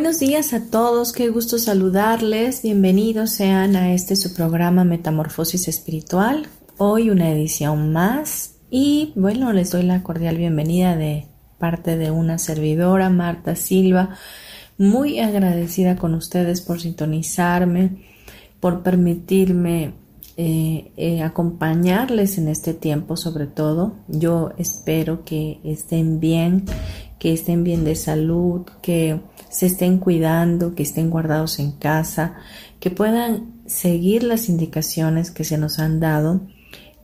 Buenos días a todos, qué gusto saludarles, bienvenidos sean a este su programa Metamorfosis Espiritual, hoy una edición más y bueno, les doy la cordial bienvenida de parte de una servidora, Marta Silva, muy agradecida con ustedes por sintonizarme, por permitirme eh, eh, acompañarles en este tiempo sobre todo. Yo espero que estén bien, que estén bien de salud, que se estén cuidando, que estén guardados en casa, que puedan seguir las indicaciones que se nos han dado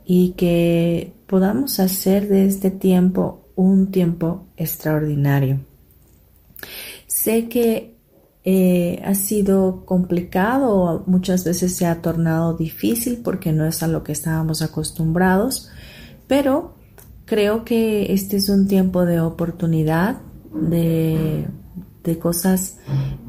y que podamos hacer de este tiempo un tiempo extraordinario. Sé que eh, ha sido complicado, muchas veces se ha tornado difícil porque no es a lo que estábamos acostumbrados, pero creo que este es un tiempo de oportunidad, de de cosas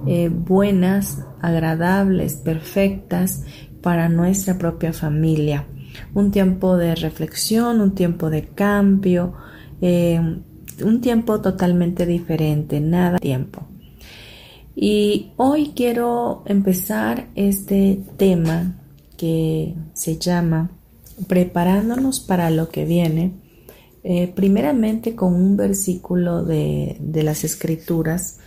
eh, buenas, agradables, perfectas para nuestra propia familia. Un tiempo de reflexión, un tiempo de cambio, eh, un tiempo totalmente diferente, nada tiempo. Y hoy quiero empezar este tema que se llama Preparándonos para lo que viene, eh, primeramente con un versículo de, de las escrituras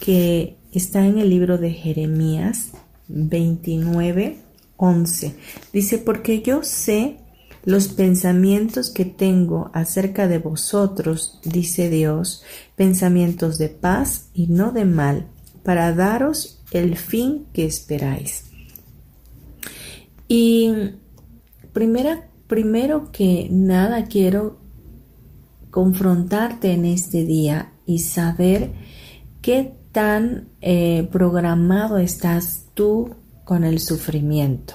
que está en el libro de Jeremías 29, 11. Dice, porque yo sé los pensamientos que tengo acerca de vosotros, dice Dios, pensamientos de paz y no de mal, para daros el fin que esperáis. Y primera, primero que nada quiero confrontarte en este día y saber qué tan eh, programado estás tú con el sufrimiento?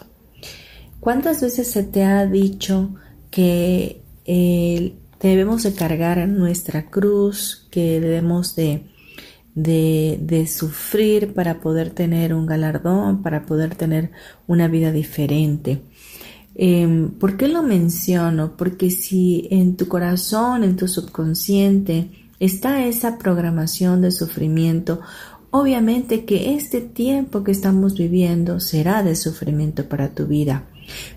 ¿Cuántas veces se te ha dicho que eh, debemos de cargar nuestra cruz, que debemos de, de, sufrir para poder tener un galardón, para poder tener una vida diferente? Em, ¿Por qué lo menciono? Porque si en tu corazón, en tu subconsciente, está esa programación de sufrimiento, obviamente que este tiempo que estamos viviendo será de sufrimiento para tu vida,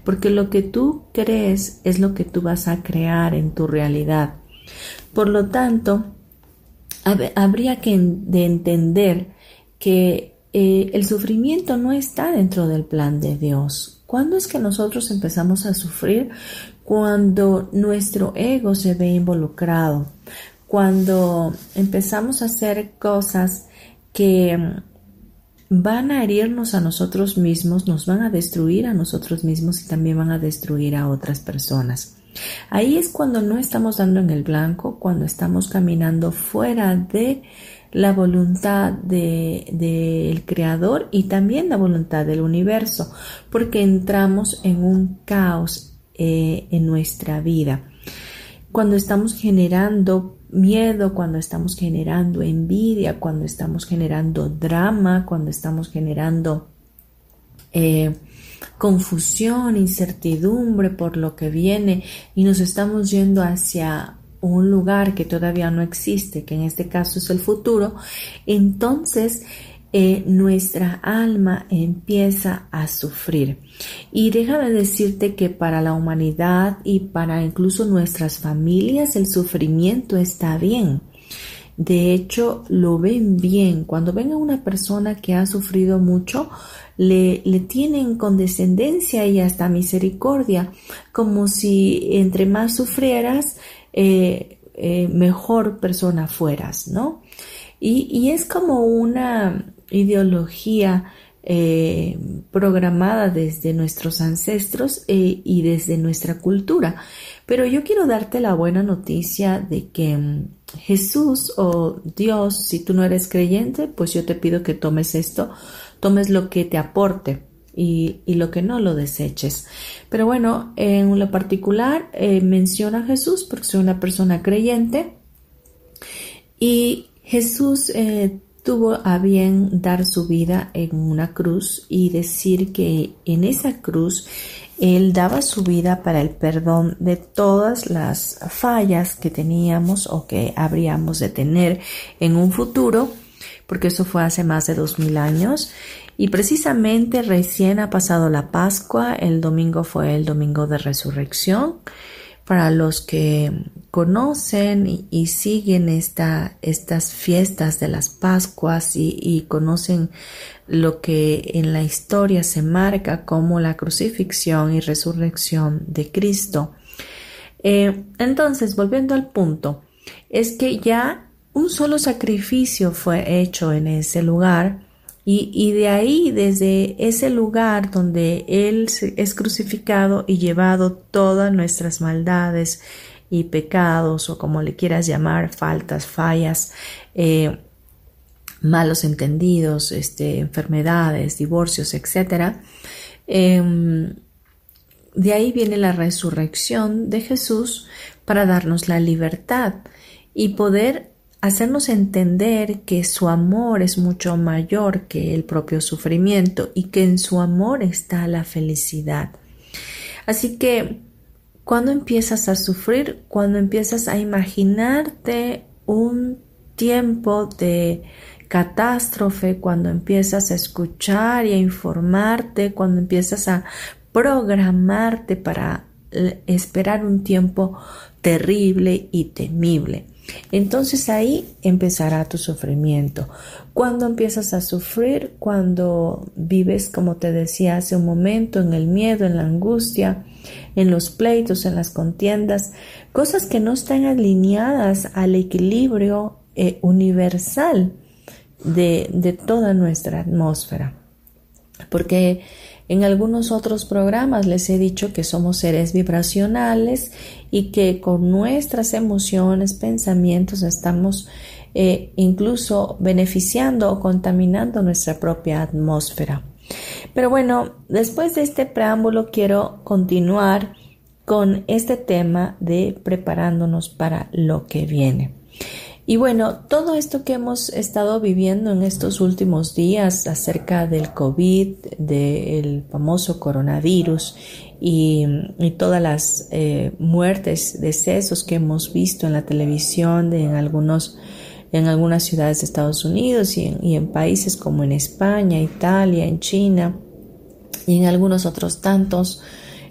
porque lo que tú crees es lo que tú vas a crear en tu realidad. Por lo tanto, habría que de entender que eh, el sufrimiento no está dentro del plan de Dios. ¿Cuándo es que nosotros empezamos a sufrir? Cuando nuestro ego se ve involucrado, cuando empezamos a hacer cosas que mm, van a herirnos a nosotros mismos, nos van a destruir a nosotros mismos y también van a destruir a otras personas. Ahí es cuando no estamos dando en el blanco, cuando estamos caminando fuera de la voluntad del Creador y también la voluntad del universo, porque entramos en un caos eh, en nuestra vida. Cuando estamos generando miedo, cuando estamos generando envidia, cuando estamos generando drama, cuando estamos generando eh, confusión, incertidumbre por lo que viene y nos estamos yendo hacia un lugar que todavía no existe, que en este caso es el futuro, entonces eh, nuestra alma empieza a sufrir. Y déjame decirte que para la humanidad y para incluso nuestras familias el sufrimiento está bien. de hecho lo ven bien. Cuando ven a una persona que ha sufrido mucho, le, le tienen condescendencia y hasta misericordia, como si entre más sufrieras, eh, eh, mejor persona fueras, ¿no? Y, y, es como una ideología eh, programada desde nuestros ancestros y desde nuestra cultura. Pero yo quiero darte la buena noticia de que mm, Jesús o Dios, si tú no eres creyente, pues yo te pido que tomes esto, tomes lo que te aporte y, lo que no lo deseches. Pero bueno, en lo particular eh, menciona a Jesús porque soy una persona creyente y Jesús eh, tuvo a bien dar su vida en una cruz y decir que en esa cruz él daba su vida para el perdón de todas las fallas que teníamos o que habríamos de tener en un futuro, porque eso fue hace más de dos mil años. Y precisamente recién ha pasado la Pascua, el domingo fue el domingo de resurrección. Para los que conocen y, siguen esta, estas fiestas de las Pascuas y conocen lo que en la historia se marca como la crucifixión y resurrección de Cristo. Eh, entonces, volviendo al punto, es que ya un solo sacrificio fue hecho en ese lugar y, de ahí, desde ese lugar donde Él es crucificado y llevado todas nuestras maldades y pecados o como le quieras llamar, faltas, fallas, eh, malos entendidos, este, enfermedades, divorcios, etc. Em, de ahí viene la resurrección de Jesús para darnos la libertad y poder hacernos entender que su amor es mucho mayor que el propio sufrimiento y que en su amor está la felicidad. Así que cuando empiezas a sufrir, cuando empiezas a imaginarte un tiempo de catástrofe, cuando empiezas a escuchar y a informarte, cuando empiezas a programarte para esperar un tiempo terrible y temible. Entonces ahí empezará tu sufrimiento. Cuando empiezas a sufrir, cuando vives, como te decía hace un momento, en el miedo, en la angustia, en los pleitos, en las contiendas, cosas que no están alineadas al equilibrio eh, universal de, toda nuestra atmósfera. Porque en algunos otros programas les he dicho que somos seres vibracionales y que con nuestras emociones, pensamientos estamos eh, incluso beneficiando o contaminando nuestra propia atmósfera. Pero bueno, después de este preámbulo quiero continuar con este tema de preparándonos para lo que viene. Y bueno, todo esto que hemos estado viviendo en estos últimos días acerca del COVID, del famoso coronavirus y, todas las eh, muertes, decesos que hemos visto en la televisión de, en algunos en algunas ciudades de Estados Unidos y en, países como en España, Italia, en China y en algunos otros tantos,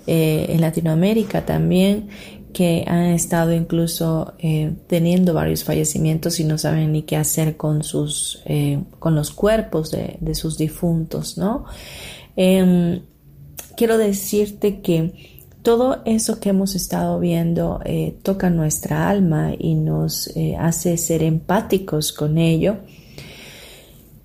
eh, en Latinoamérica también, que han estado incluso eh, teniendo varios fallecimientos y no saben ni qué hacer con sus eh, con los cuerpos de, sus difuntos no em, quiero decirte que todo eso que hemos estado viendo eh, toca nuestra alma y nos hace ser empáticos con ello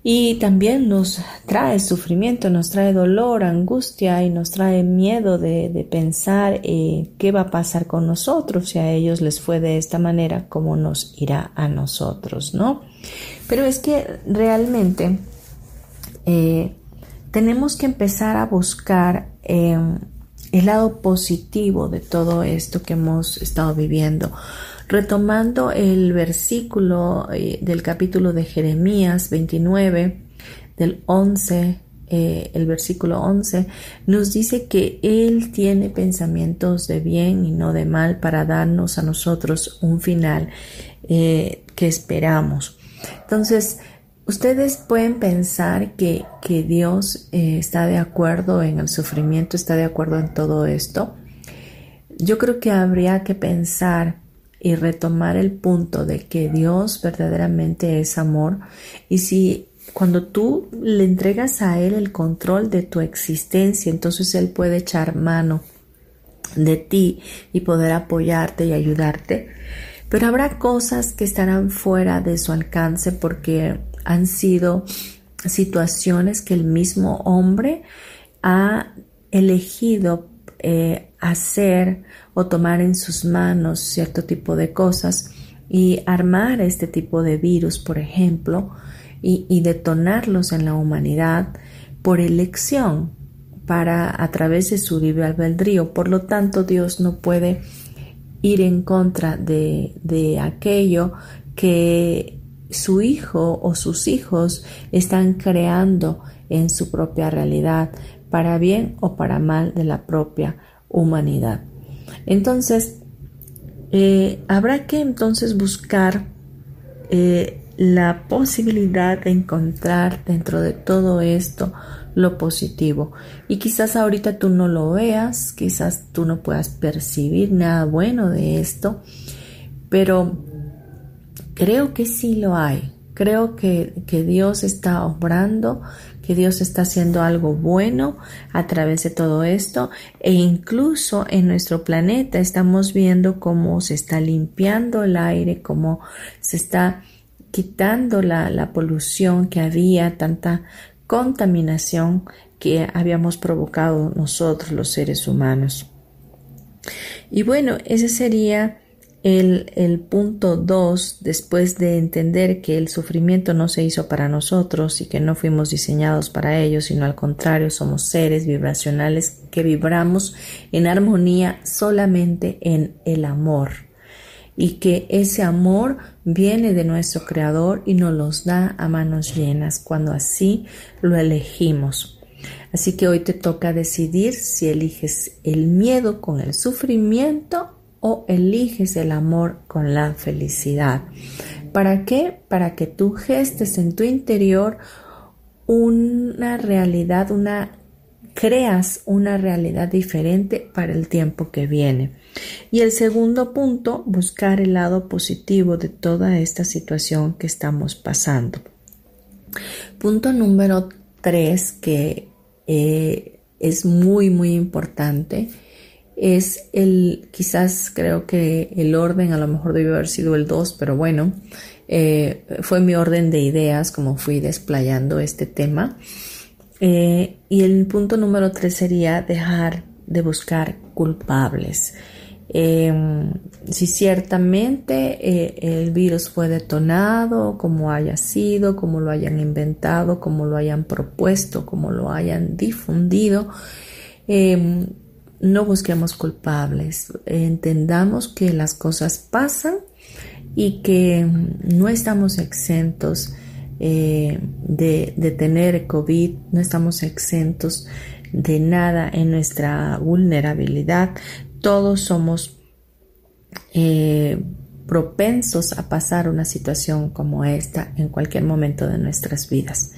y también nos trae sufrimiento, nos trae dolor, angustia y nos trae miedo de, pensar eh, qué va a pasar con nosotros si a ellos les fue de esta manera, cómo nos irá a nosotros, ¿no? Pero es que realmente eh, tenemos que empezar a buscar eh, el lado positivo de todo esto que hemos estado viviendo Retomando el versículo eh, del capítulo de Jeremías 29, del 11, eh, el versículo 11, nos dice que Él tiene pensamientos de bien y no de mal para darnos a nosotros un final eh, que esperamos. Entonces, Ustedes pueden pensar que, que Dios está de acuerdo en el sufrimiento, está de acuerdo en todo esto. Yo creo que habría que pensar y retomar el punto de que Dios verdaderamente es amor y si cuando tú le entregas a Él el control de tu existencia, entonces Él puede echar mano de ti y poder apoyarte y ayudarte. Pero habrá cosas que estarán fuera de su alcance porque han sido situaciones que el mismo hombre ha elegido eh, hacer o tomar en sus manos cierto tipo de cosas y armar este tipo de virus, por ejemplo, y, detonarlos en la humanidad por elección para a través de su libre albedrío. Por lo tanto, Dios no puede ir en contra de, de aquello que su hijo o sus hijos están creando en su propia realidad, para bien o para mal de la propia humanidad. Entonces, eh, habrá que entonces buscar eh, la posibilidad de encontrar dentro de todo esto lo positivo. Y quizás ahorita tú no lo veas, quizás tú no puedas percibir nada bueno de esto, pero creo que sí lo hay. Creo que, que Dios está obrando, que Dios está haciendo algo bueno a través de todo esto e incluso en nuestro planeta estamos viendo cómo se está limpiando el aire, cómo se está quitando la, la polución que había, tanta contaminación que habíamos provocado nosotros los seres humanos. Y bueno, ese sería el, punto 2, después de entender que el sufrimiento no se hizo para nosotros y que no fuimos diseñados para ello, sino al contrario, somos seres vibracionales que vibramos en armonía solamente en el amor y que ese amor viene de nuestro Creador y nos los da a manos llenas cuando así lo elegimos. Así que hoy te toca decidir si eliges el miedo con el sufrimiento o eliges el amor con la felicidad. ¿Para qué? Para que tú gestes en tu interior una realidad, una creas una realidad diferente para el tiempo que viene. Y el segundo punto, buscar el lado positivo de toda esta situación que estamos pasando. Punto número tres, que eh, es muy, muy importante, es el, quizás creo que el orden, a lo mejor debió haber sido el dos, pero bueno, eh, fue mi orden de ideas como fui desplayando este tema. Eh, y el punto número tres sería dejar de buscar culpables. Em, si ciertamente eh, el virus fue detonado, como haya sido, como lo hayan inventado, como lo hayan propuesto, como lo hayan difundido, em, no busquemos culpables. Entendamos que las cosas pasan y que no estamos exentos eh, de, tener COVID, no estamos exentos de nada en nuestra vulnerabilidad. Todos somos eh, propensos a pasar una situación como esta en cualquier momento de nuestras vidas.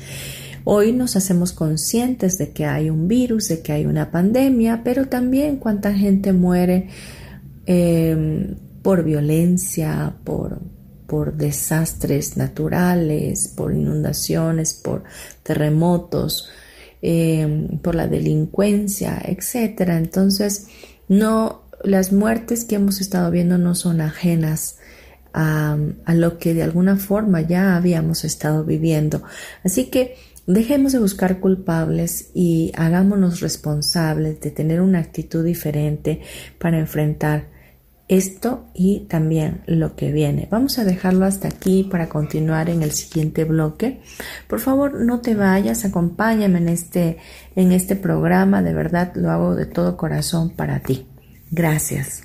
Hoy nos hacemos conscientes de que hay un virus, de que hay una pandemia, pero también cuánta gente muere eh, por violencia, por, por desastres naturales, por inundaciones, por terremotos, em, por la delincuencia, etc. Entonces, no, las muertes que hemos estado viendo no son ajenas a, a lo que de alguna forma ya habíamos estado viviendo. Así que dejemos de buscar culpables y hagámonos responsables de tener una actitud diferente para enfrentar esto y también lo que viene. Vamos a dejarlo hasta aquí para continuar en el siguiente bloque. Por favor, no te vayas, acompáñame en este, en este programa, de verdad lo hago de todo corazón para ti. Gracias.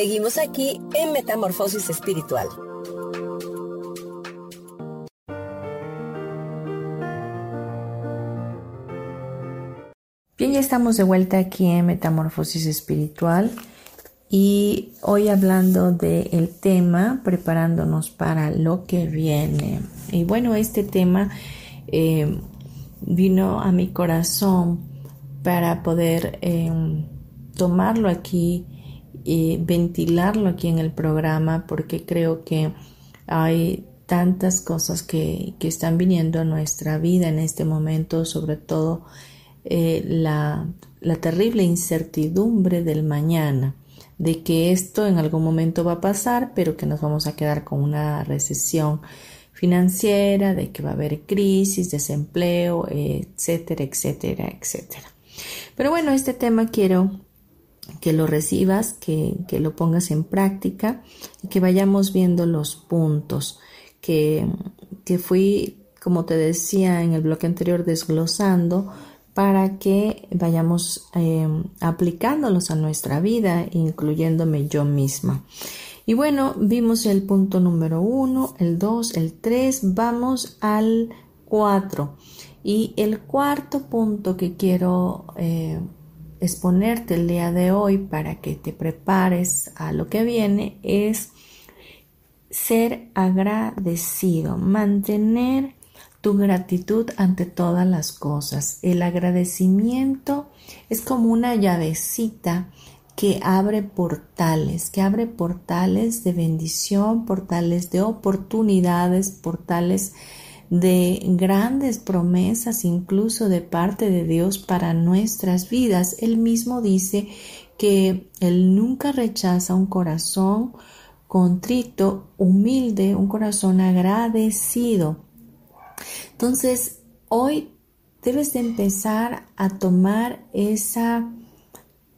Seguimos aquí en Metamorfosis Espiritual. Bien, ya estamos de vuelta aquí en Metamorfosis Espiritual y hoy hablando del tema, preparándonos para lo que viene. Y bueno, este tema eh, vino a mi corazón para poder em, tomarlo aquí ventilarlo aquí en el programa porque creo que hay tantas cosas que, que están viniendo a nuestra vida en este momento, sobre todo eh, la, la terrible incertidumbre del mañana, de que esto en algún momento va a pasar, pero que nos vamos a quedar con una recesión financiera, de que va a haber crisis, desempleo, etcétera, etcétera, etcétera. Pero bueno, este tema quiero que lo recibas, que, que, lo pongas en práctica y que vayamos viendo los puntos que, que fui, como te decía en el bloque anterior, desglosando para que vayamos em, aplicándolos a nuestra vida, incluyéndome yo misma. Y bueno, vimos el punto número uno, el dos, el tres, vamos al cuatro. Y el cuarto punto que quiero eh, exponerte el día de hoy para que te prepares a lo que viene es ser agradecido, mantener tu gratitud ante todas las cosas. El agradecimiento es como una llavecita que abre portales, que abre portales de bendición, portales de oportunidades, portales de grandes promesas incluso de parte de Dios para nuestras vidas. Él mismo dice que Él nunca rechaza un corazón contrito, humilde, un corazón agradecido. Entonces, hoy debes de empezar a tomar esa,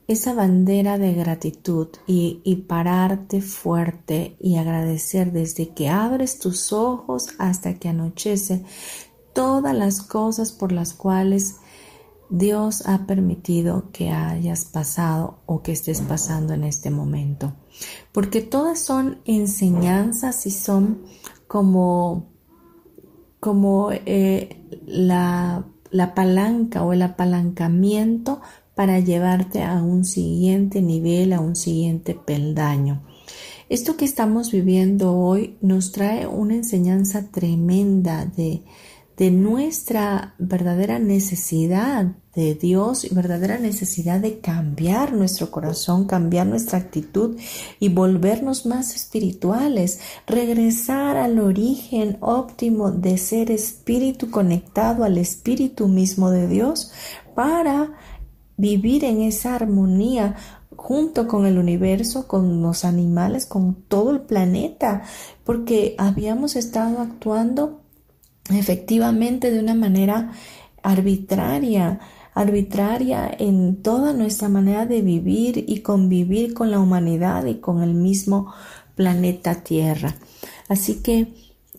esa bandera de gratitud y, y, pararte fuerte y agradecer desde que abres tus ojos hasta que anochece todas las cosas por las cuales Dios ha permitido que hayas pasado o que estés pasando en este momento. Porque todas son enseñanzas y son como como eh, la, la palanca o el apalancamiento para llevarte a un siguiente nivel, a un siguiente peldaño. Esto que estamos viviendo hoy nos trae una enseñanza tremenda de, de nuestra verdadera necesidad de Dios y verdadera necesidad de cambiar nuestro corazón, cambiar nuestra actitud y volvernos más espirituales, regresar al origen óptimo de ser espíritu conectado al espíritu mismo de Dios para vivir en esa armonía junto con el universo, con los animales, con todo el planeta, porque habíamos estado actuando efectivamente de una manera arbitraria, arbitraria en toda nuestra manera de vivir y convivir con la humanidad y con el mismo planeta Tierra. Así que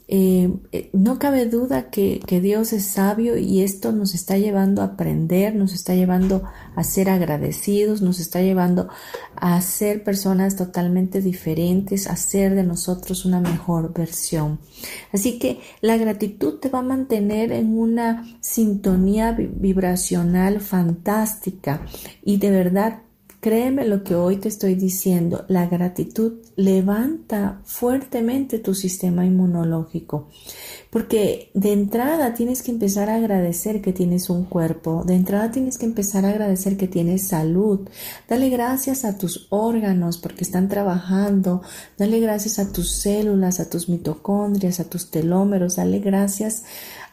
eh, eh, no cabe duda que, Dios es sabio y esto nos está llevando a aprender, nos está llevando a ser agradecidos, nos está llevando a ser personas totalmente diferentes, a ser de nosotros una mejor versión. Así que la gratitud te va a mantener en una sintonía vibracional fantástica y de verdad Créeme lo que hoy te estoy diciendo, la gratitud levanta fuertemente tu sistema inmunológico, porque de entrada tienes que empezar a agradecer que tienes un cuerpo, de entrada tienes que empezar a agradecer que tienes salud, dale gracias a tus órganos porque están trabajando, dale gracias a tus células, a tus mitocondrias, a tus telómeros, dale gracias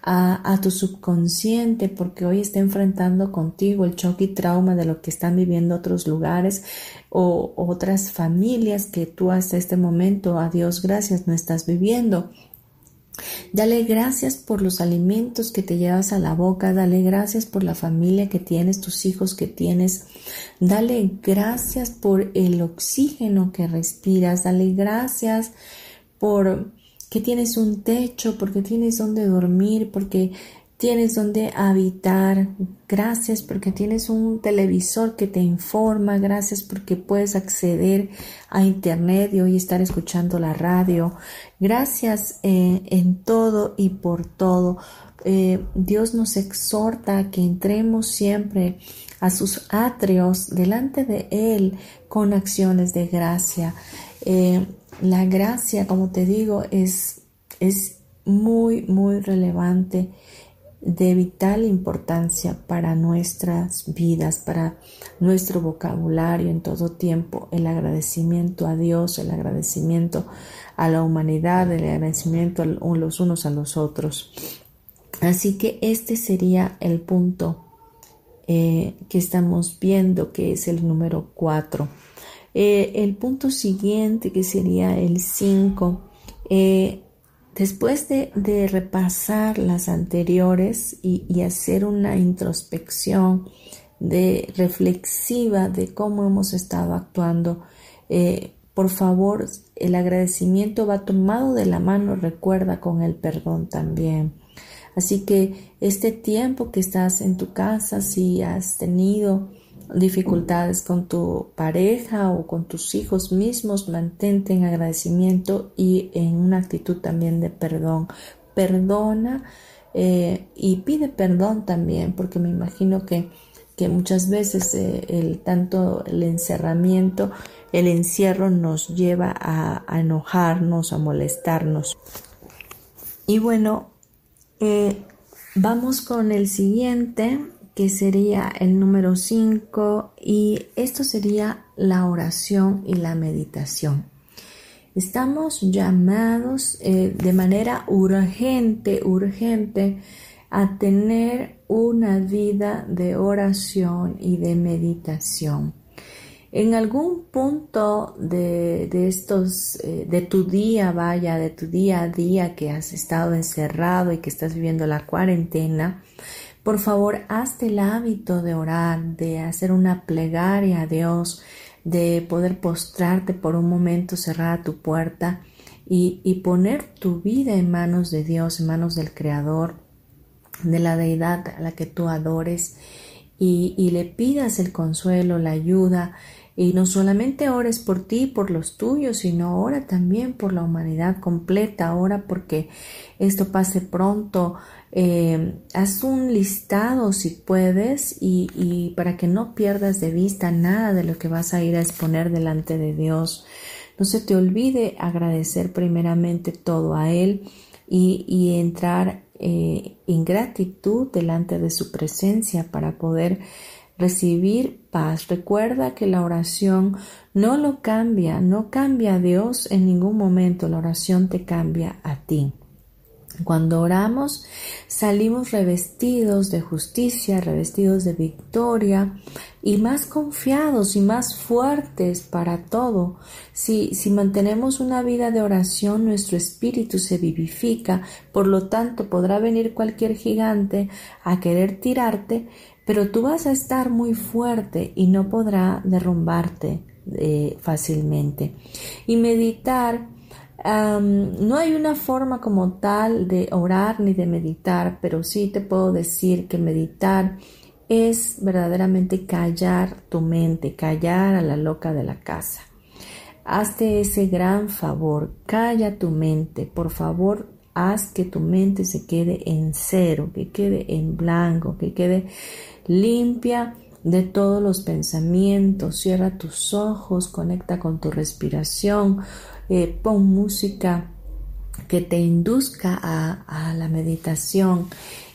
a, tu subconsciente porque hoy está enfrentando contigo el choque y trauma de lo que están viviendo otros lugares o otras familias que tú hasta este momento, a Dios gracias, no estás viviendo. Dale gracias por los alimentos que te llevas a la boca, dale gracias por la familia que tienes, tus hijos que tienes, dale gracias por el oxígeno que respiras, dale gracias por que tienes un techo, porque tienes donde dormir, porque tienes donde habitar. Gracias porque tienes un televisor que te informa. Gracias porque puedes acceder a internet y hoy estar escuchando la radio. Gracias eh, en todo y por todo. Eh, Dios nos exhorta a que entremos siempre a sus atrios delante de Él con acciones de gracia. Eh, la gracia, como te digo, es, es muy, muy relevante, de vital importancia para nuestras vidas, para nuestro vocabulario en todo tiempo, el agradecimiento a Dios, el agradecimiento a la humanidad, el agradecimiento a los unos a los otros. Así que este sería el punto eh, que estamos viendo, que es el número 4. Eh, el punto siguiente, que sería el 5, eh, después de, repasar las anteriores y, hacer una introspección de reflexiva de cómo hemos estado actuando, eh, por favor, el agradecimiento va tomado de la mano, recuerda con el perdón también. Así que este tiempo que estás en tu casa, si has tenido dificultades con tu pareja o con tus hijos mismos, mantente en agradecimiento y en una actitud también de perdón. Perdona eh, y pide perdón también, porque me imagino que, que muchas veces eh, el tanto el encerramiento, el encierro nos lleva a, enojarnos, a molestarnos. Y bueno, eh, vamos con el siguiente que sería el número 5 y esto sería la oración y la meditación. Estamos llamados eh, de manera urgente, urgente a tener una vida de oración y de meditación. En algún punto de, estos, eh, de tu día, vaya, de tu día a día que has estado encerrado y que estás viviendo la cuarentena, por favor, hazte el hábito de orar, de hacer una plegaria a Dios, de poder postrarte por un momento, cerrar tu puerta y, poner tu vida en manos de Dios, en manos del Creador, de la deidad a la que tú adores. Y, y le pidas el consuelo, la ayuda, Y no solamente ores por ti y por los tuyos, sino ora también por la humanidad completa, ora porque esto pase pronto. Eh, haz un listado si puedes y, y para que no pierdas de vista nada de lo que vas a ir a exponer delante de Dios. No se te olvide agradecer primeramente todo a Él y, entrar eh, en gratitud delante de su presencia para poder recibir paz. Recuerda que la oración no lo cambia, no cambia a Dios en ningún momento, la oración te cambia a ti. Cuando oramos salimos revestidos de justicia, revestidos de victoria y más confiados y más fuertes para todo. Si, si mantenemos una vida de oración, nuestro espíritu se vivifica, por lo tanto podrá venir cualquier gigante a querer tirarte, pero tú vas a estar muy fuerte y no podrá derrumbarte eh, fácilmente. Y meditar no hay una forma como tal de orar ni de meditar, pero sí te puedo decir que meditar es verdaderamente callar tu mente, callar a la loca de la casa. Hazte ese gran favor, calla tu mente, por favor, haz que tu mente se quede en cero, que quede en blanco, que quede limpia de todos los pensamientos, cierra tus ojos, conecta con tu respiración, eh, pon música que te induzca a, la meditación.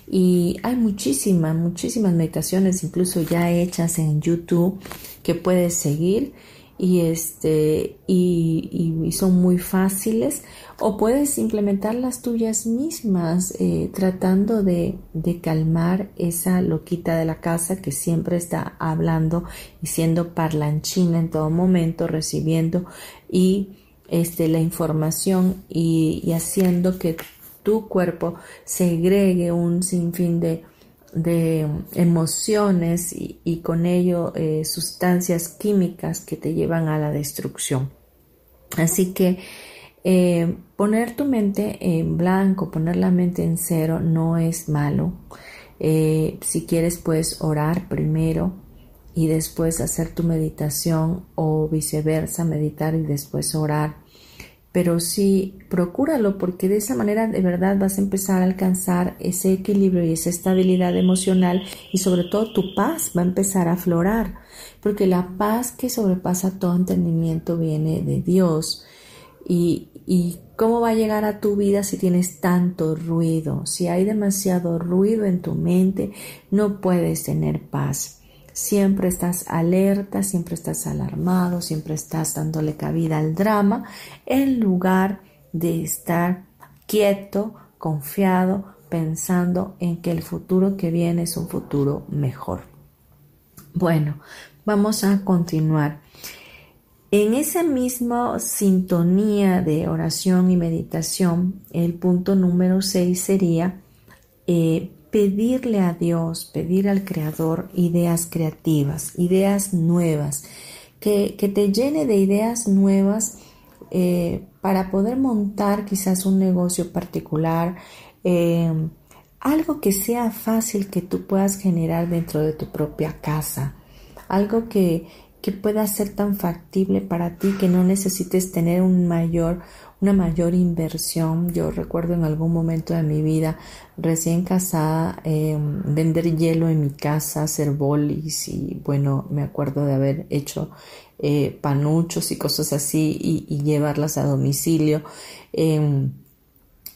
Y hay muchísimas, muchísimas meditaciones, incluso ya hechas en YouTube, que puedes seguir y, este, y, son muy fáciles. O puedes implementar las tuyas mismas, eh, tratando de, de, calmar esa loquita de la casa que siempre está hablando y siendo parlanchina en todo momento, recibiendo y este, la información y, haciendo que tu cuerpo segregue un sinfín de, de emociones y, con ello eh, sustancias químicas que te llevan a la destrucción. Así que eh, poner tu mente en blanco, poner la mente en cero no es malo. Eh, si quieres puedes orar primero y después hacer tu meditación o viceversa, meditar y después orar. Pero sí, procúralo porque de esa manera de verdad vas a empezar a alcanzar ese equilibrio y esa estabilidad emocional y sobre todo tu paz va a empezar a aflorar. Porque la paz que sobrepasa todo entendimiento viene de Dios. Y, y cómo va a llegar a tu vida si tienes tanto ruido. Si hay demasiado ruido en tu mente, no puedes tener paz. Siempre estás alerta, siempre estás alarmado, siempre estás dándole cabida al drama en lugar de estar quieto, confiado, pensando en que el futuro que viene es un futuro mejor. Bueno, vamos a continuar. En esa misma sintonía de oración y meditación, el punto número 6 sería eh, pedirle a Dios, pedir al Creador ideas creativas, ideas nuevas, que, te llene de ideas nuevas eh, para poder montar quizás un negocio particular, eh, algo que sea fácil que tú puedas generar dentro de tu propia casa, algo que, que pueda ser tan factible para ti que no necesites tener un mayor una mayor inversión. Yo recuerdo en algún momento de mi vida, recién casada, em, vender hielo en mi casa, hacer bolis y bueno, me acuerdo de haber hecho eh, panuchos y cosas así y, llevarlas a domicilio. Em,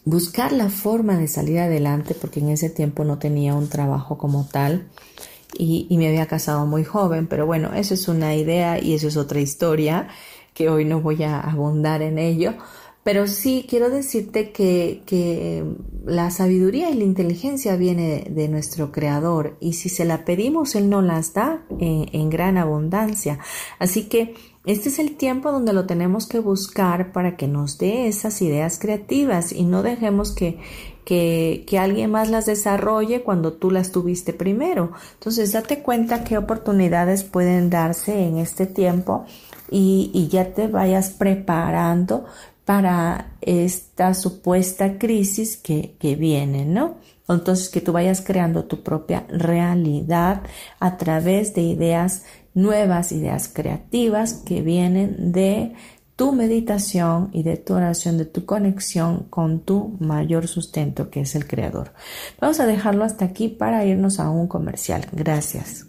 buscar la forma de salir adelante porque en ese tiempo no tenía un trabajo como tal. Y, y, me había casado muy joven, pero bueno, eso es una idea y eso es otra historia que hoy no voy a abundar en ello. Pero sí quiero decirte que, la sabiduría y la inteligencia viene de nuestro Creador y si se la pedimos, Él nos las da en, gran abundancia. Así que este es el tiempo donde lo tenemos que buscar para que nos dé esas ideas creativas y no dejemos que, que, que, alguien más las desarrolle cuando tú las tuviste primero. Entonces date cuenta qué oportunidades pueden darse en este tiempo y, y ya te vayas preparando para esta supuesta crisis que, viene, ¿no? Entonces que tú vayas creando tu propia realidad a través de ideas nuevas, ideas creativas que vienen de tu meditación y de tu oración, de tu conexión con tu mayor sustento que es el Creador. Vamos a dejarlo hasta aquí para irnos a un comercial. Gracias.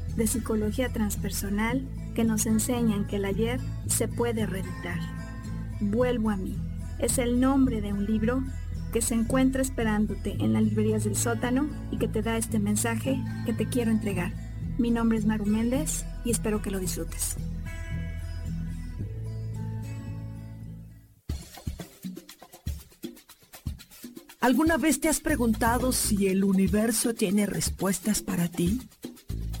de psicología transpersonal que nos enseñan que el ayer se puede reeditar. Vuelvo a mí. Es el nombre de un libro que se encuentra esperándote en las librerías del sótano y que te da este mensaje que te quiero entregar. Mi nombre es Maru Méndez y espero que lo disfrutes. ¿Alguna vez te has preguntado si el universo tiene respuestas para ti?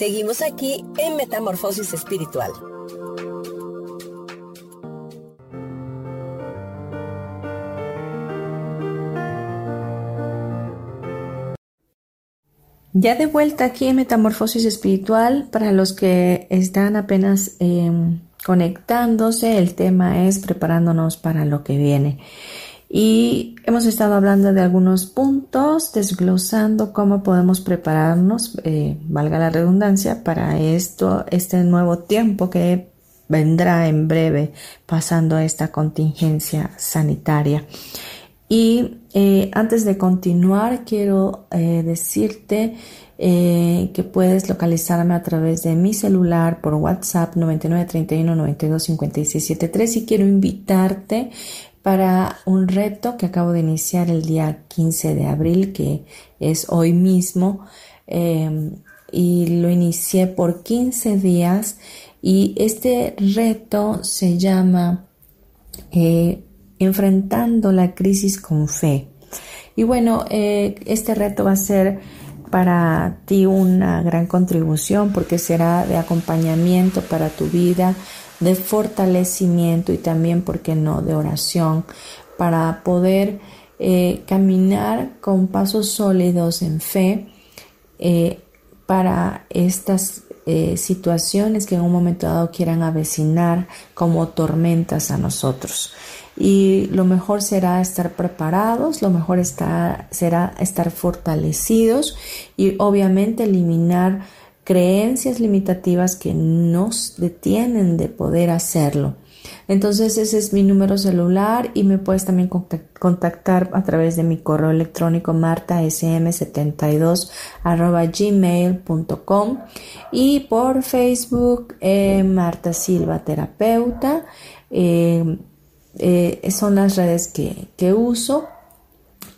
Seguimos aquí en Metamorfosis Espiritual. Ya de vuelta aquí en Metamorfosis Espiritual, para los que están apenas em, conectándose, el tema es preparándonos para lo que viene. Y hemos estado hablando de algunos puntos, desglosando cómo podemos prepararnos, eh, valga la redundancia, para esto, este nuevo tiempo que vendrá en breve pasando esta contingencia sanitaria. Y eh, antes de continuar, quiero eh, decirte que puedes localizarme a través de mi celular por WhatsApp 9931 92 y quiero invitarte para un reto que acabo de iniciar el día 15 de abril, que es hoy mismo, em, y lo inicié por 15 días y este reto se llama eh, Enfrentando la crisis con fe. Y bueno, eh, este reto va a ser para ti una gran contribución porque será de acompañamiento para tu vida, de fortalecimiento y también, ¿por qué no?, de oración para poder eh, caminar con pasos sólidos en fe, eh, para estas eh, situaciones que en un momento dado quieran avecinar como tormentas a nosotros. Y lo mejor será estar preparados, lo mejor está, será estar fortalecidos y obviamente eliminar creencias limitativas que nos detienen de poder hacerlo. Entonces ese es mi número celular y me puedes también contactar a través de mi correo electrónico martasm72 gmail.com y por Facebook eh, Marta Silva Terapeuta. Eh, eh, son las redes que, que uso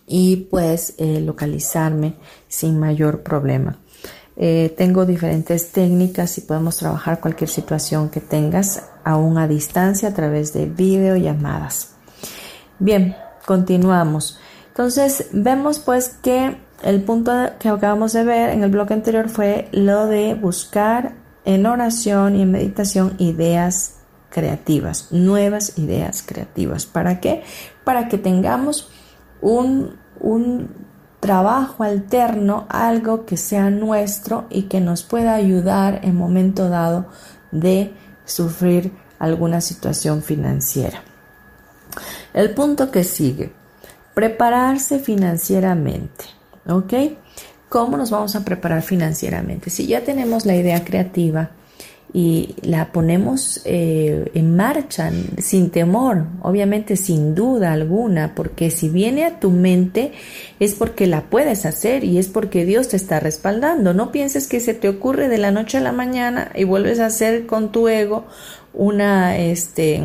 y puedes localizarme sin mayor problema. Eh, tengo diferentes técnicas y podemos trabajar cualquier situación que tengas aún a distancia a través de videollamadas. Bien, continuamos. Entonces vemos pues que el punto que acabamos de ver en el bloque anterior fue lo de buscar en oración y en meditación ideas creativas, nuevas ideas creativas. ¿Para qué? Para que tengamos un, un trabajo alterno, algo que sea nuestro y que nos pueda ayudar en momento dado de sufrir alguna situación financiera. El punto que sigue, prepararse financieramente. ¿Ok? ¿Cómo nos vamos a preparar financieramente? Si ya tenemos la idea creativa, y la ponemos eh, en marcha sin temor, obviamente sin duda alguna, porque si viene a tu mente es porque la puedes hacer y es porque Dios te está respaldando. No pienses que se te ocurre de la noche a la mañana y vuelves a hacer con tu ego una este,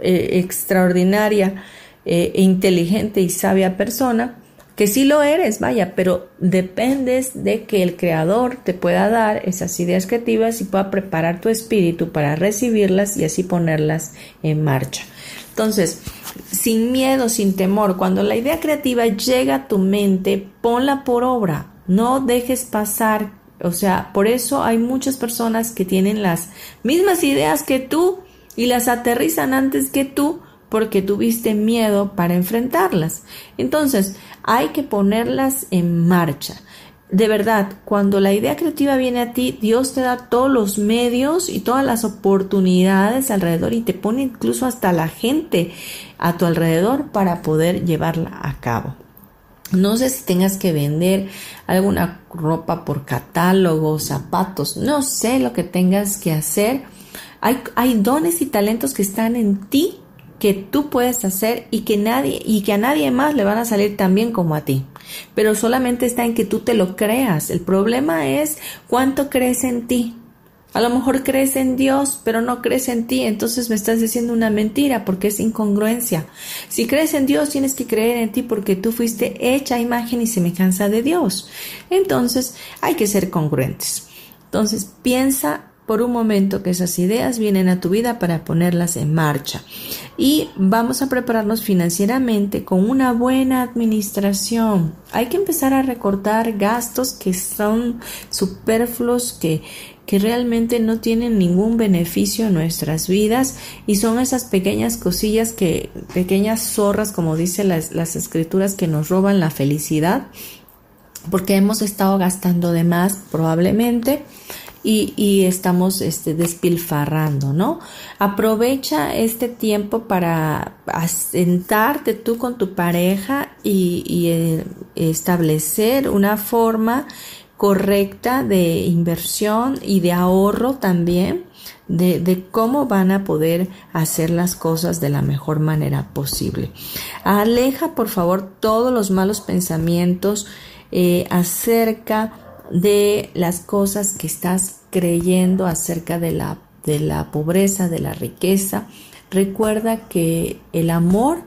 eh, extraordinaria, e inteligente y sabia persona que sí lo eres, vaya, pero dependes de que el creador te pueda dar esas ideas creativas y pueda preparar tu espíritu para recibirlas y así ponerlas en marcha. Entonces, sin miedo, sin temor, cuando la idea creativa llega a tu mente, ponla por obra, no dejes pasar, o sea, por eso hay muchas personas que tienen las mismas ideas que tú y las aterrizan antes que tú porque tuviste miedo para enfrentarlas. Entonces, hay que ponerlas en marcha. De verdad, cuando la idea creativa viene a ti, Dios te da todos los medios y todas las oportunidades alrededor y te pone incluso hasta la gente a tu alrededor para poder llevarla a cabo. No sé si tengas que vender alguna ropa por catálogo, zapatos, no sé lo que tengas que hacer. Hay, hay dones y talentos que están en ti que tú puedes hacer y que nadie y que a nadie más le van a salir tan bien como a ti. Pero solamente está en que tú te lo creas. El problema es cuánto crees en ti. A lo mejor crees en Dios, pero no crees en ti, entonces me estás diciendo una mentira porque es incongruencia. Si crees en Dios, tienes que creer en ti porque tú fuiste hecha imagen y semejanza de Dios. Entonces, hay que ser congruentes. Entonces, piensa por un momento que esas ideas vienen a tu vida para ponerlas en marcha. Y vamos a prepararnos financieramente con una buena administración. Hay que empezar a recortar gastos que son superfluos, que, que realmente no tienen ningún beneficio en nuestras vidas y son esas pequeñas cosillas que, pequeñas zorras, como dicen las, las escrituras, que nos roban la felicidad porque hemos estado gastando de más probablemente y, estamos este, despilfarrando, ¿no? Aprovecha este tiempo para sentarte tú con tu pareja y, eh, establecer una forma correcta de inversión y de ahorro también de, de, cómo van a poder hacer las cosas de la mejor manera posible. Aleja por favor todos los malos pensamientos eh, acerca de las cosas que estás creyendo acerca de la, de la pobreza, de la riqueza. Recuerda que el amor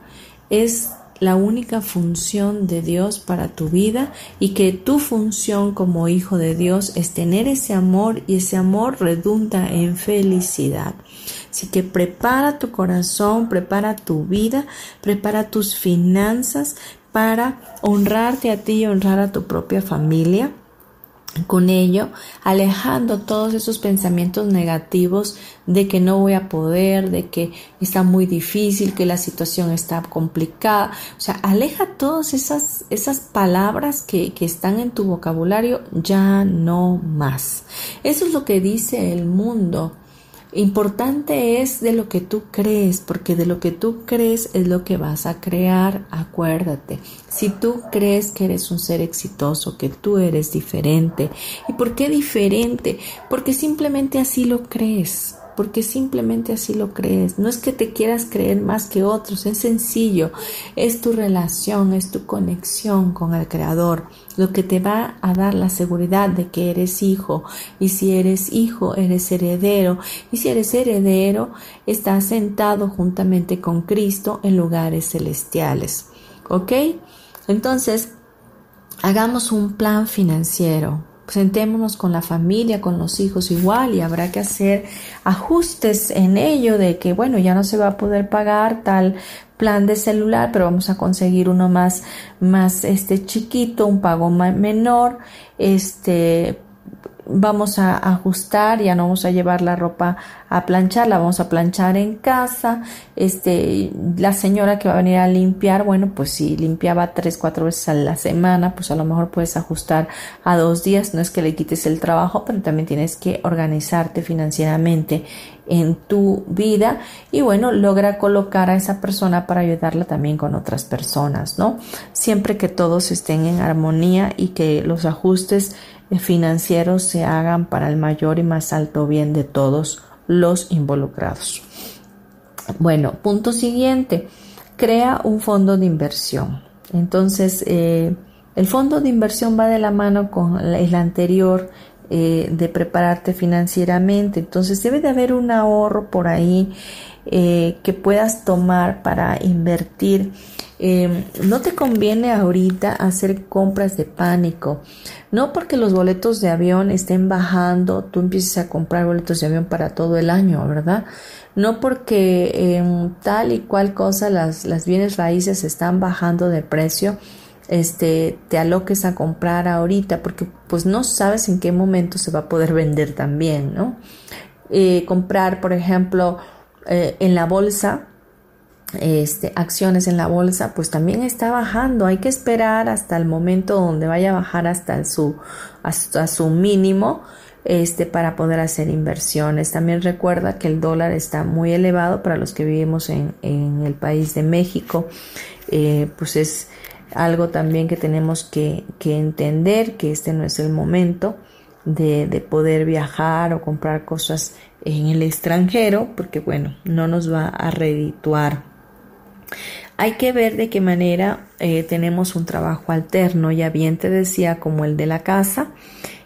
es la única función de Dios para tu vida y que tu función como hijo de Dios es tener ese amor y ese amor redunda en felicidad. Así que prepara tu corazón, prepara tu vida, prepara tus finanzas para honrarte a ti y honrar a tu propia familia con ello, alejando todos esos pensamientos negativos de que no voy a poder, de que está muy difícil, que la situación está complicada. O sea, aleja todas esas, esas palabras que, que están en tu vocabulario ya no más. Eso es lo que dice el mundo. Importante es de lo que tú crees, porque de lo que tú crees es lo que vas a crear. Acuérdate, si tú crees que eres un ser exitoso, que tú eres diferente. ¿Y por qué diferente? Porque simplemente así lo crees porque simplemente así lo crees. No es que te quieras creer más que otros, es sencillo. Es tu relación, es tu conexión con el Creador, lo que te va a dar la seguridad de que eres hijo. Y si eres hijo, eres heredero. Y si eres heredero, estás sentado juntamente con Cristo en lugares celestiales. ¿Ok? Entonces, hagamos un plan financiero sentémonos con la familia, con los hijos igual y habrá que hacer ajustes en ello de que bueno, ya no se va a poder pagar tal plan de celular, pero vamos a conseguir uno más más este chiquito, un pago menor, este vamos a ajustar, ya no vamos a llevar la ropa a planchar, la vamos a planchar en casa. Este, la señora que va a venir a limpiar, bueno, pues si limpiaba tres, cuatro veces a la semana, pues a lo mejor puedes ajustar a dos días. No es que le quites el trabajo, pero también tienes que organizarte financieramente en tu vida y bueno, logra colocar a esa persona para ayudarla también con otras personas, ¿no? Siempre que todos estén en armonía y que los ajustes financieros se hagan para el mayor y más alto bien de todos los involucrados. Bueno, punto siguiente, crea un fondo de inversión. Entonces, eh, el fondo de inversión va de la mano con el anterior eh, de prepararte financieramente. Entonces, debe de haber un ahorro por ahí eh, que puedas tomar para invertir Em, no te conviene ahorita hacer compras de pánico. No porque los boletos de avión estén bajando, tú empieces a comprar boletos de avión para todo el año, ¿verdad? No porque em, tal y cual cosa las, las bienes raíces están bajando de precio, este, te aloques a comprar ahorita, porque pues no sabes en qué momento se va a poder vender también, ¿no? Eh, comprar, por ejemplo, eh, en la bolsa, este, acciones en la bolsa, pues también está bajando. Hay que esperar hasta el momento donde vaya a bajar hasta su, hasta su mínimo este, para poder hacer inversiones. También recuerda que el dólar está muy elevado para los que vivimos en, en el país de México. Eh, pues es algo también que tenemos que, que, entender que este no es el momento de, de poder viajar o comprar cosas en el extranjero porque bueno, no nos va a redituar hay que ver de qué manera eh, tenemos un trabajo alterno, ya bien te decía, como el de la casa,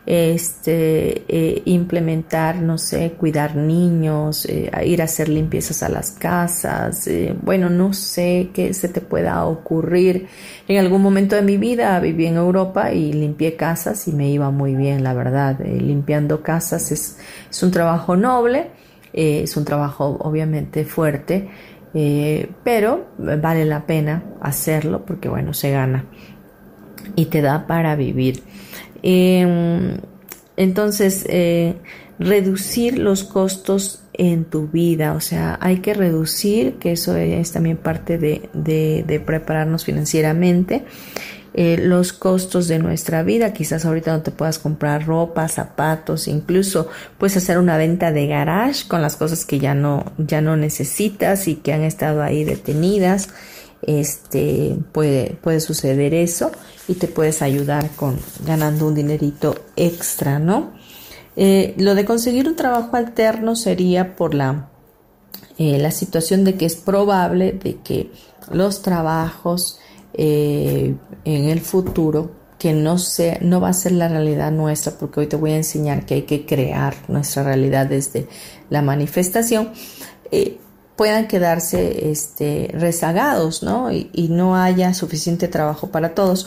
este, eh, implementar, no sé, cuidar niños, eh, ir a hacer limpiezas a las casas, bueno, no sé qué se te pueda ocurrir. En algún momento de mi vida viví en Europa y limpié casas y me iba muy bien, la verdad. limpiando casas es, es un trabajo noble, es un trabajo obviamente fuerte eh, pero vale la pena hacerlo porque bueno, se gana y te da para vivir. Em, entonces, eh, reducir los costos en tu vida, o sea, hay que reducir, que eso es también parte de, de prepararnos financieramente. Eh, los costos de nuestra vida. Quizás ahorita no te puedas comprar ropa, zapatos, incluso puedes hacer una venta de garage con las cosas que ya no, ya no necesitas y que han estado ahí detenidas. Este puede, puede suceder eso y te puedes ayudar con ganando un dinerito extra, ¿no? Eh, lo de conseguir un trabajo alterno sería por la, eh, la situación de que es probable de que los trabajos eh, en el futuro que no, sea, no va a ser la realidad nuestra, porque hoy te voy a enseñar que hay que crear nuestra realidad desde la manifestación, eh, puedan quedarse este, rezagados, ¿no? Y, y no haya suficiente trabajo para todos.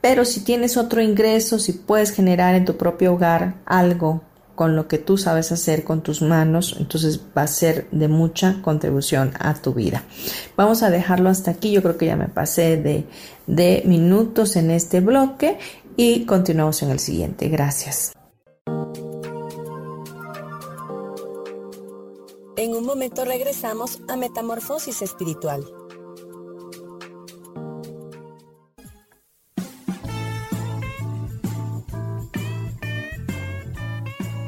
Pero si tienes otro ingreso, si puedes generar en tu propio hogar algo con lo que tú sabes hacer con tus manos, entonces va a ser de mucha contribución a tu vida. Vamos a dejarlo hasta aquí, yo creo que ya me pasé de, de minutos en este bloque y continuamos en el siguiente. Gracias. En un momento regresamos a Metamorfosis Espiritual.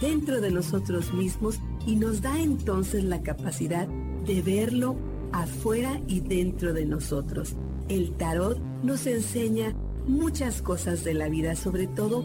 dentro de nosotros mismos y nos da entonces la capacidad de verlo afuera y dentro de nosotros. El tarot nos enseña muchas cosas de la vida, sobre todo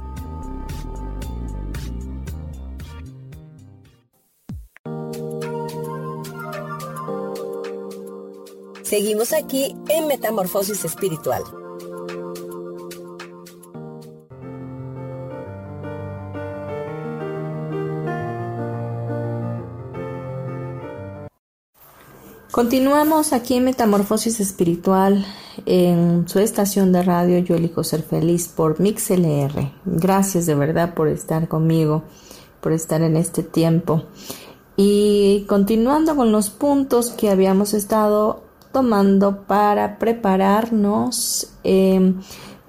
Seguimos aquí en Metamorfosis Espiritual. Continuamos aquí en Metamorfosis Espiritual en su estación de radio Yo elijo ser feliz por MixLR. Gracias de verdad por estar conmigo, por estar en este tiempo. Y continuando con los puntos que habíamos estado tomando para prepararnos. Em,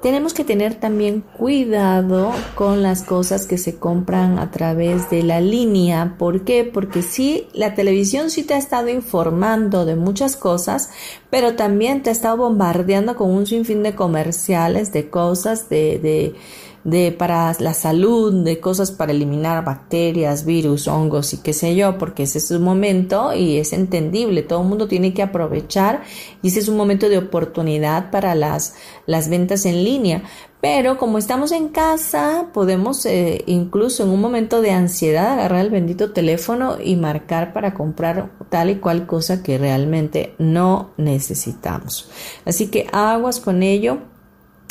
tenemos que tener también cuidado con las cosas que se compran a través de la línea. ¿Por qué? Porque sí, la televisión sí te ha estado informando de muchas cosas, pero también te ha estado bombardeando con un sinfín de comerciales, de cosas, de, de de para la salud, de cosas para eliminar bacterias, virus, hongos y qué sé yo, porque ese es un momento y es entendible, todo el mundo tiene que aprovechar y ese es un momento de oportunidad para las, las ventas en línea. Pero como estamos en casa, podemos eh, incluso en un momento de ansiedad agarrar el bendito teléfono y marcar para comprar tal y cual cosa que realmente no necesitamos. Así que aguas con ello.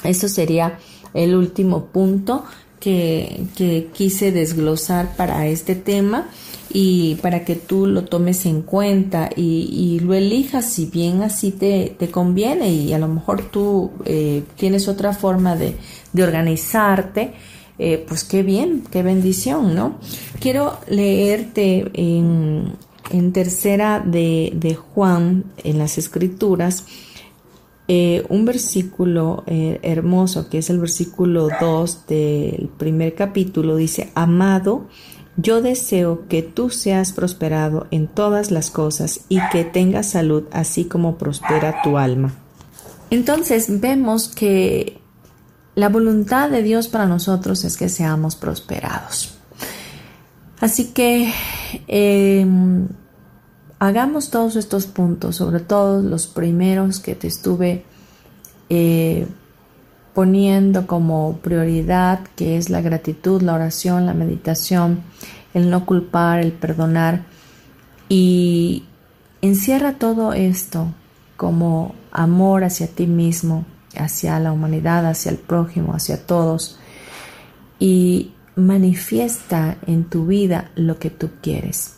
Eso sería el último punto que, quise desglosar para este tema y para que tú lo tomes en cuenta y, lo elijas si bien así te, conviene y a lo mejor tú eh, tienes otra forma de, organizarte, eh, pues qué bien, qué bendición, ¿no? Quiero leerte en, tercera de, de Juan en las escrituras eh, un versículo eh, hermoso que es el versículo 2 del primer capítulo dice, amado, yo deseo que tú seas prosperado en todas las cosas y que tengas salud así como prospera tu alma. Entonces vemos que la voluntad de Dios para nosotros es que seamos prosperados. Así que em, hagamos todos estos puntos, sobre todo los primeros que te estuve eh, poniendo como prioridad, que es la gratitud, la oración, la meditación, el no culpar, el perdonar. Y encierra todo esto como amor hacia ti mismo, hacia la humanidad, hacia el prójimo, hacia todos. Y manifiesta en tu vida lo que tú quieres.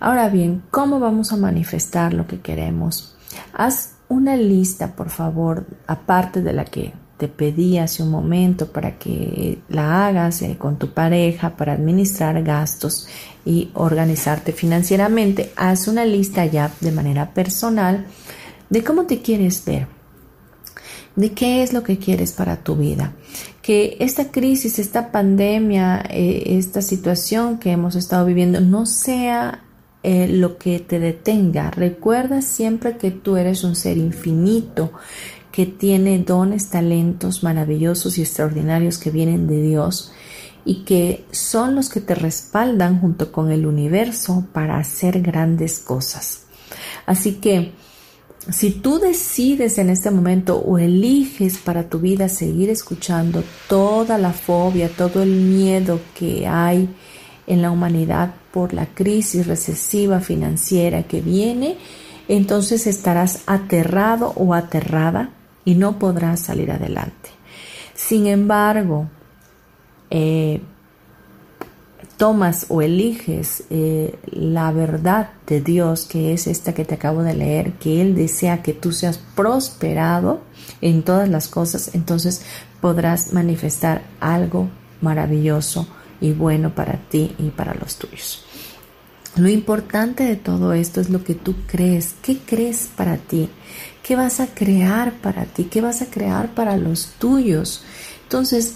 Ahora bien, ¿cómo vamos a manifestar lo que queremos? Haz una lista, por favor, aparte de la que te pedí hace un momento para que la hagas eh, con tu pareja para administrar gastos y organizarte financieramente. Haz una lista ya de manera personal de cómo te quieres ver, de qué es lo que quieres para tu vida. Que esta crisis, esta pandemia, eh, esta situación que hemos estado viviendo no sea eh, lo que te detenga. Recuerda siempre que tú eres un ser infinito que tiene dones, talentos maravillosos y extraordinarios que vienen de Dios y que son los que te respaldan junto con el universo para hacer grandes cosas. Así que si tú decides en este momento o eliges para tu vida seguir escuchando toda la fobia, todo el miedo que hay en la humanidad por la crisis recesiva financiera que viene, entonces estarás aterrado o aterrada y no podrás salir adelante. Sin embargo, eh, tomas o eliges eh, la verdad de Dios, que es esta que te acabo de leer, que Él desea que tú seas prosperado en todas las cosas, entonces podrás manifestar algo maravilloso y bueno para ti y para los tuyos. Lo importante de todo esto es lo que tú crees. ¿Qué crees para ti? ¿Qué vas a crear para ti? ¿Qué vas a crear para los tuyos? Entonces,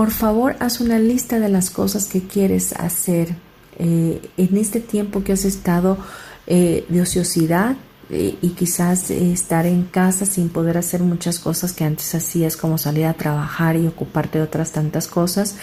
por favor, haz una lista de las cosas que quieres hacer eh, en este tiempo que has estado eh, de ociosidad eh, y quizás estar en casa sin poder hacer muchas cosas que antes hacías, como salir a trabajar y ocuparte de otras tantas cosas.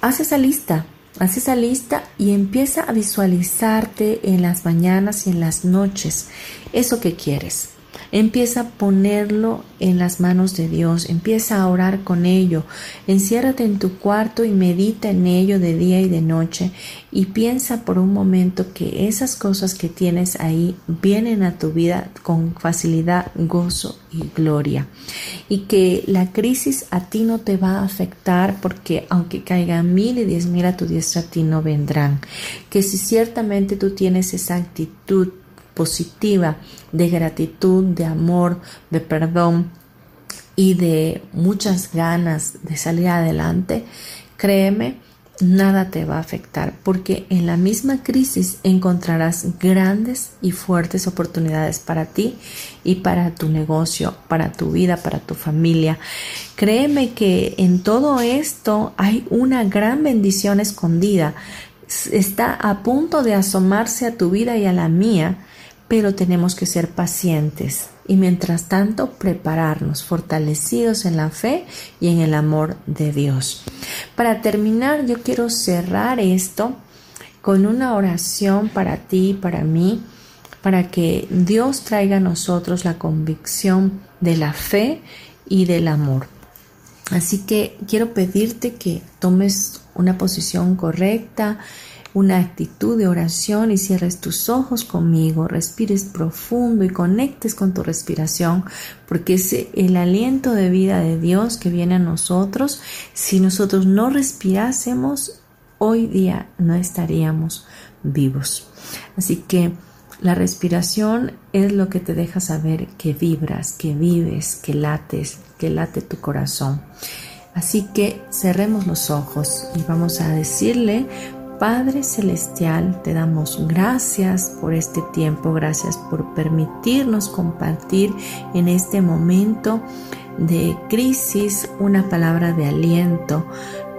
Haz esa lista, Haz esa lista y empieza a visualizarte en las mañanas y en las noches eso que quieres. Empieza a ponerlo en las manos de Dios, empieza a orar con ello, enciérrate en tu cuarto y medita en ello de día y de noche. Y piensa por un momento que esas cosas que tienes ahí vienen a tu vida con facilidad, gozo y gloria. Y que la crisis a ti no te va a afectar porque aunque caigan mil y diez mil a tu diestra a ti no vendrán, que si ciertamente tú tienes esa actitud positiva de gratitud, de amor, de perdón y de muchas ganas de salir adelante, créeme, nada te va a afectar porque en la misma crisis encontrarás grandes y fuertes oportunidades para ti y para tu negocio, para tu vida, para tu familia. Créeme que en todo esto hay una gran bendición escondida. Está a punto de asomarse a tu vida y a la mía pero tenemos que ser pacientes y mientras tanto prepararnos fortalecidos en la fe y en el amor de Dios. Para terminar, yo quiero cerrar esto con una oración para ti y para mí, para que Dios traiga a nosotros la convicción de la fe y del amor. Así que quiero pedirte que tomes una posición correcta, una actitud de oración y cierres tus ojos conmigo, respires profundo y conectes con tu respiración, porque es el aliento de vida de Dios que viene a nosotros. Si nosotros no respirásemos, hoy día no estaríamos vivos. Así que la respiración es lo que te deja saber que vibras, que vives, que lates, que late tu corazón. Así que cerremos los ojos y vamos a decirle Padre Celestial, te damos gracias por este tiempo, gracias por permitirnos compartir en este momento de crisis una palabra de aliento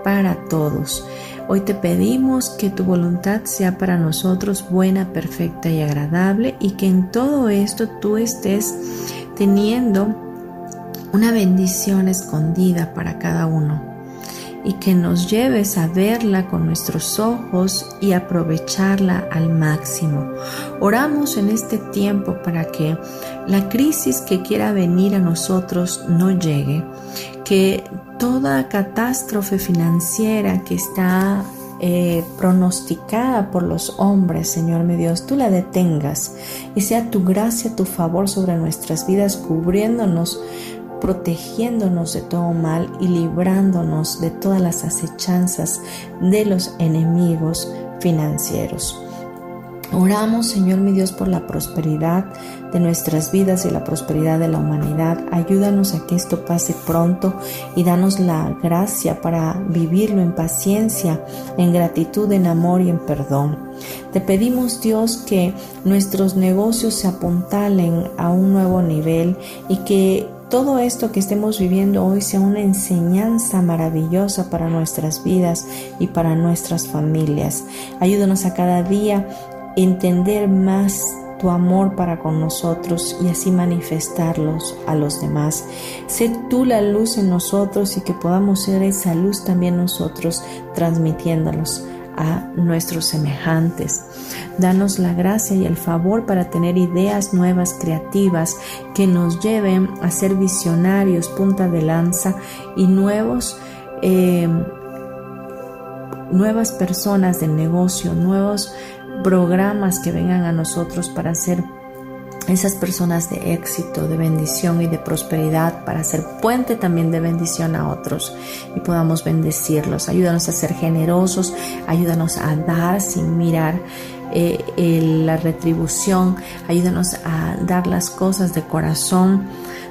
para todos. Hoy te pedimos que tu voluntad sea para nosotros buena, perfecta y agradable y que en todo esto tú estés teniendo una bendición escondida para cada uno y que nos lleves a verla con nuestros ojos y aprovecharla al máximo. Oramos en este tiempo para que la crisis que quiera venir a nosotros no llegue, que toda catástrofe financiera que está eh, pronosticada por los hombres, Señor mi Dios, tú la detengas y sea tu gracia, tu favor sobre nuestras vidas, cubriéndonos protegiéndonos de todo mal y librándonos de todas las acechanzas de los enemigos financieros. Oramos, Señor mi Dios, por la prosperidad de nuestras vidas y la prosperidad de la humanidad. Ayúdanos a que esto pase pronto y danos la gracia para vivirlo en paciencia, en gratitud, en amor y en perdón. Te pedimos, Dios, que nuestros negocios se apuntalen a un nuevo nivel y que todo esto que estemos viviendo hoy sea una enseñanza maravillosa para nuestras vidas y para nuestras familias. Ayúdanos a cada día entender más tu amor para con nosotros y así manifestarlos a los demás. Sé tú la luz en nosotros y que podamos ser esa luz también nosotros transmitiéndolos a nuestros semejantes. Danos la gracia y el favor para tener ideas nuevas, creativas, que nos lleven a ser visionarios, punta de lanza y nuevos, eh, nuevas personas de negocio, nuevos programas que vengan a nosotros para ser esas personas de éxito, de bendición y de prosperidad para ser puente también de bendición a otros y podamos bendecirlos. Ayúdanos a ser generosos, ayúdanos a dar sin mirar eh, la retribución, ayúdanos a dar las cosas de corazón.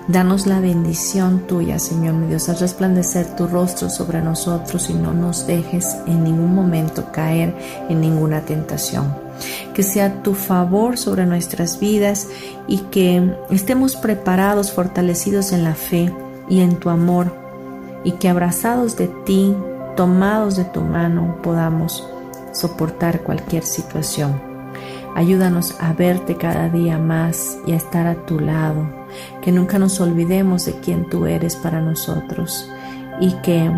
Danos la bendición tuya, Señor mi Dios, a resplandecer tu rostro sobre nosotros y no nos dejes en ningún momento caer en ninguna tentación que sea tu favor sobre nuestras vidas y que estemos preparados, fortalecidos en la fe y en tu amor y que abrazados de ti, tomados de tu mano, podamos soportar cualquier situación. Ayúdanos a verte cada día más y a estar a tu lado, que nunca nos olvidemos de quién tú eres para nosotros y que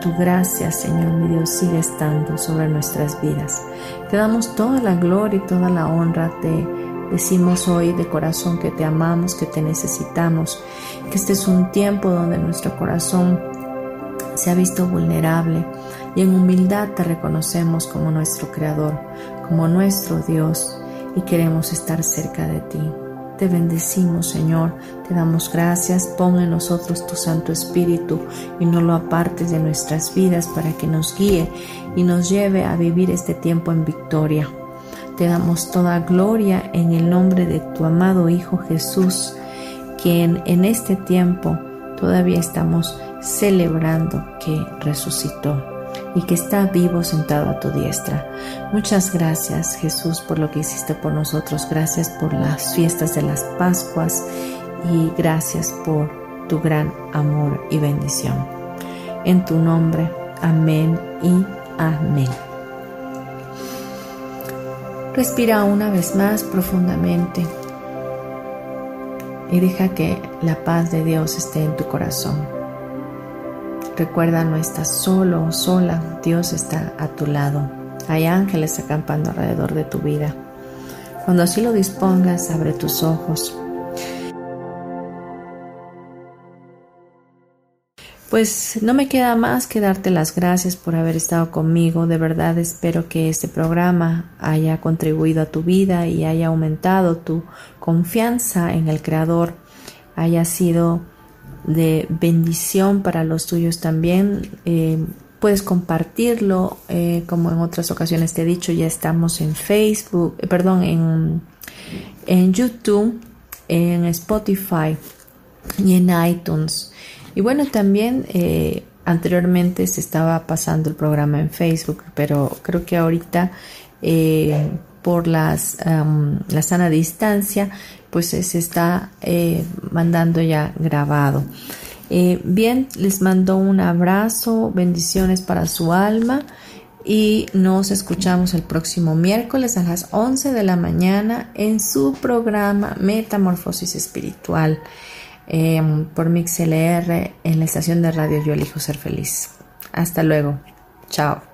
tu gracia, Señor mi Dios, sigue estando sobre nuestras vidas. Te damos toda la gloria y toda la honra. Te decimos hoy de corazón que te amamos, que te necesitamos, que este es un tiempo donde nuestro corazón se ha visto vulnerable y en humildad te reconocemos como nuestro Creador, como nuestro Dios y queremos estar cerca de ti. Te bendecimos, Señor, te damos gracias, pon en nosotros tu Santo Espíritu y no lo apartes de nuestras vidas para que nos guíe y nos lleve a vivir este tiempo en victoria. Te damos toda gloria en el nombre de tu amado Hijo Jesús, quien en este tiempo todavía estamos celebrando que resucitó y que está vivo sentado a tu diestra. Muchas gracias Jesús por lo que hiciste por nosotros. Gracias por las fiestas de las Pascuas y gracias por tu gran amor y bendición. En tu nombre, amén y amén. Respira una vez más profundamente y deja que la paz de Dios esté en tu corazón. Recuerda, no estás solo o sola, Dios está a tu lado. Hay ángeles acampando alrededor de tu vida. Cuando así lo dispongas, abre tus ojos. Pues no me queda más que darte las gracias por haber estado conmigo. De verdad espero que este programa haya contribuido a tu vida y haya aumentado tu confianza en el Creador, haya sido de bendición para los tuyos también. Eh, puedes compartirlo, eh, como en otras ocasiones te he dicho, ya estamos en Facebook, eh, perdón, en, en YouTube, en Spotify y en iTunes. Y bueno, también anteriormente se estaba pasando el programa en Facebook, pero creo que ahorita por las, la sana distancia, pues se está eh, mandando ya grabado. Eh, bien, les mando un abrazo, bendiciones para su alma y nos escuchamos el próximo miércoles a las 11 de la mañana en su programa Metamorfosis Espiritual em, por MixLR en la estación de radio Yo elijo ser feliz. Hasta luego. Chao.